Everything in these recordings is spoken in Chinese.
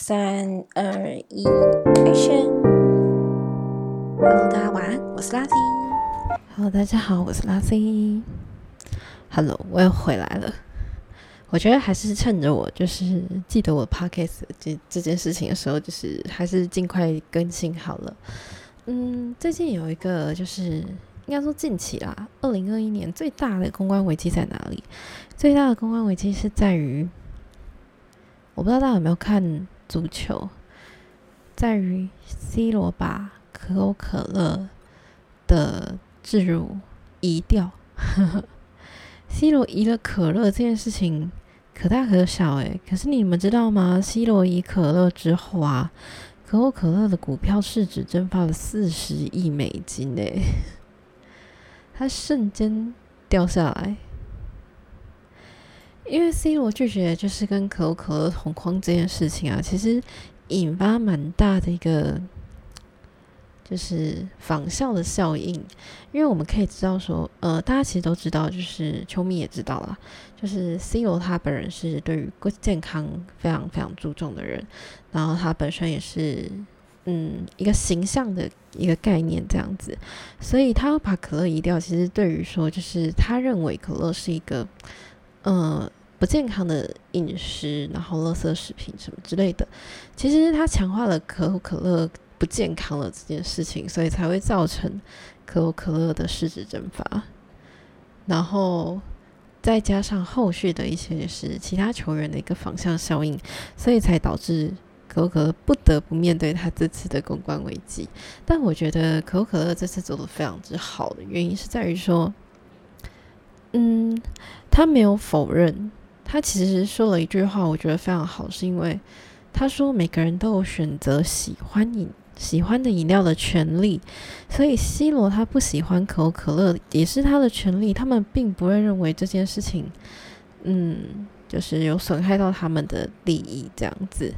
三二一，Action！Hello，大家晚安，我是拉 C。Hello，大家好，我是拉 C。Hello，我又回来了。我觉得还是趁着我就是记得我 Podcast 这这件事情的时候，就是还是尽快更新好了。嗯，最近有一个就是应该说近期啦，二零二一年最大的公关危机在哪里？最大的公关危机是在于，我不知道大家有没有看足球，在于 C 罗把可口可乐的置入移掉。C 罗移了可乐这件事情可大可小诶，可是你们知道吗？C 罗移可乐之后啊，可口可乐的股票市值蒸发了四十亿美金诶，它瞬间掉下来。因为 C 罗拒绝就是跟可口可乐同框这件事情啊，其实引发蛮大的一个。就是仿效的效应，因为我们可以知道说，呃，大家其实都知道，就是球迷也知道了，就是 C 罗他本人是对于健康非常非常注重的人，然后他本身也是，嗯，一个形象的一个概念这样子，所以他要把可乐移掉，其实对于说，就是他认为可乐是一个，呃，不健康的饮食，然后垃圾食品什么之类的，其实他强化了可口可乐。不健康了这件事情，所以才会造成可口可乐的市值蒸发，然后再加上后续的一些是其他球员的一个反向效应，所以才导致可口可乐不得不面对他这次的公关危机。但我觉得可口可乐这次做的非常之好的原因是在于说，嗯，他没有否认，他其实说了一句话，我觉得非常好，是因为他说每个人都有选择喜欢饮。喜欢的饮料的权利，所以 C 罗他不喜欢可口可乐也是他的权利。他们并不会认为这件事情，嗯，就是有损害到他们的利益。这样子，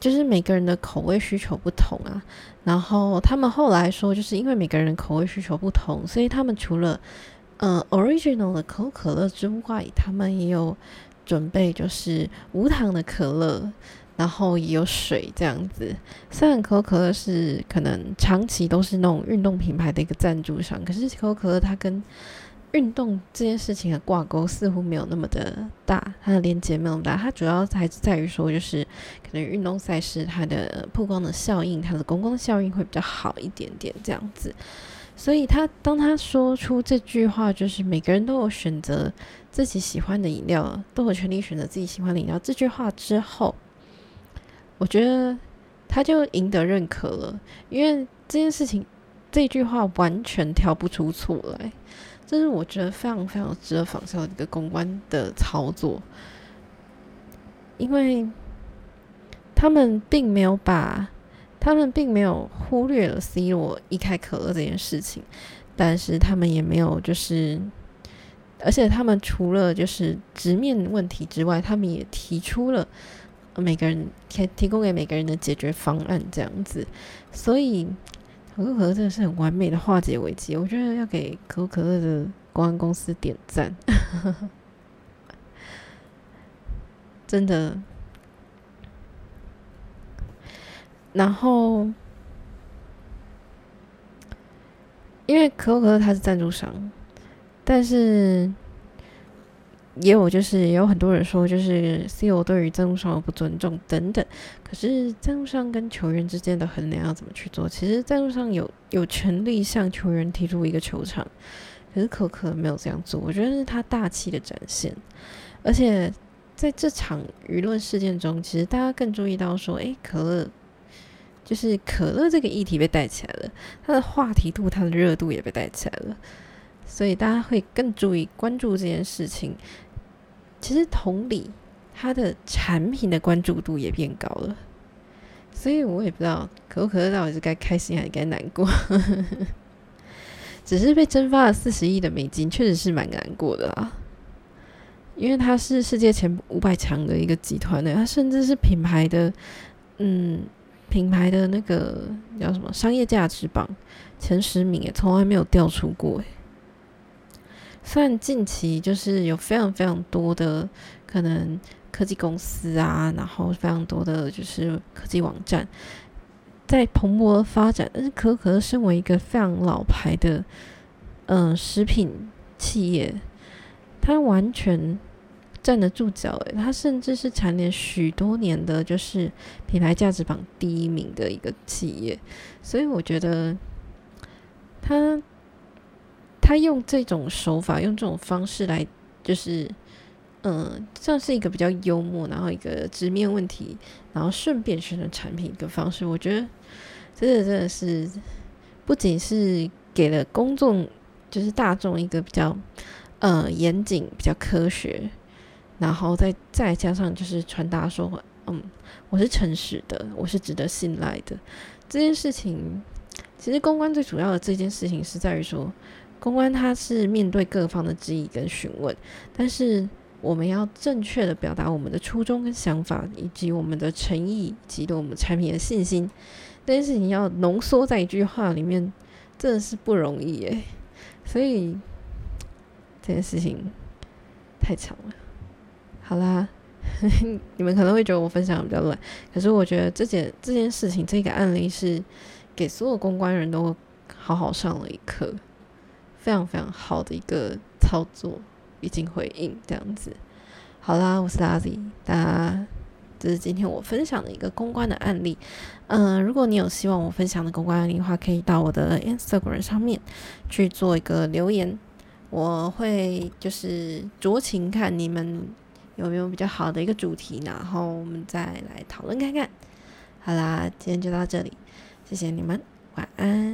就是每个人的口味需求不同啊。然后他们后来说，就是因为每个人口味需求不同，所以他们除了嗯 original 的可口可乐之外，他们也有准备就是无糖的可乐。然后也有水这样子，虽然可口可乐是可能长期都是那种运动品牌的一个赞助商，可是可口可乐它跟运动这件事情的挂钩似乎没有那么的大，它的连接没有那么大。它主要还是在于说，就是可能运动赛事它的曝光的效应，它的公共效应会比较好一点点这样子。所以他当他说出这句话，就是每个人都有选择自己喜欢的饮料，都有权利选择自己喜欢的饮料。这句话之后。我觉得他就赢得认可了，因为这件事情这句话完全挑不出错来，这是我觉得非常非常值得仿效的一个公关的操作，因为他们并没有把他们并没有忽略了 C 罗一开可乐这件事情，但是他们也没有就是，而且他们除了就是直面问题之外，他们也提出了。每个人提提供给每个人的解决方案这样子，所以可口可乐真的是很完美的化解危机。我觉得要给可口可乐的公关公司点赞，真的。然后，因为可口可乐它是赞助商，但是。也有，就是也有很多人说，就是 C 罗对于赞助商的不尊重等等。可是赞助商跟球员之间的衡量要怎么去做？其实赞助商有有权利向球员提出一个球场，可是可可没有这样做。我觉得是他大气的展现。而且在这场舆论事件中，其实大家更注意到说，诶，可乐就是可乐这个议题被带起来了，它的话题度、它的热度也被带起来了，所以大家会更注意关注这件事情。其实同理，它的产品的关注度也变高了，所以我也不知道可口可乐到底是该开心还是该难过。只是被蒸发了四十亿的美金，确实是蛮难过的啊。因为它是世界前五百强的一个集团呢，它甚至是品牌的，嗯，品牌的那个叫什么商业价值榜前十名，也从来没有掉出过，虽然近期就是有非常非常多的可能科技公司啊，然后非常多的就是科技网站在蓬勃发展。但是可口可乐身为一个非常老牌的嗯食品企业，它完全站得住脚。诶，它甚至是蝉联许多年的就是品牌价值榜第一名的一个企业。所以我觉得它他用这种手法，用这种方式来就是。嗯，像是一个比较幽默，然后一个直面问题，然后顺便宣传产品一个方式。我觉得真的真的是不仅是给了公众，就是大众一个比较呃严谨、比较科学，然后再再加上就是传达说，嗯，我是诚实的，我是值得信赖的。这件事情其实公关最主要的这件事情是在于说，公关它是面对各方的质疑跟询问，但是。我们要正确的表达我们的初衷跟想法，以及我们的诚意，以及对我们产品的信心。这件事情要浓缩在一句话里面，真的是不容易耶。所以这件事情太长了。好啦，你们可能会觉得我分享比较乱，可是我觉得这件这件事情这个案例是给所有公关人都好好上了一课，非常非常好的一个操作。已经回应这样子，好啦，我是 Lazy，大家这是今天我分享的一个公关的案例。嗯，如果你有希望我分享的公关案例的话，可以到我的 Instagram 上面去做一个留言，我会就是酌情看你们有没有比较好的一个主题，然后我们再来讨论看看。好啦，今天就到这里，谢谢你们，晚安，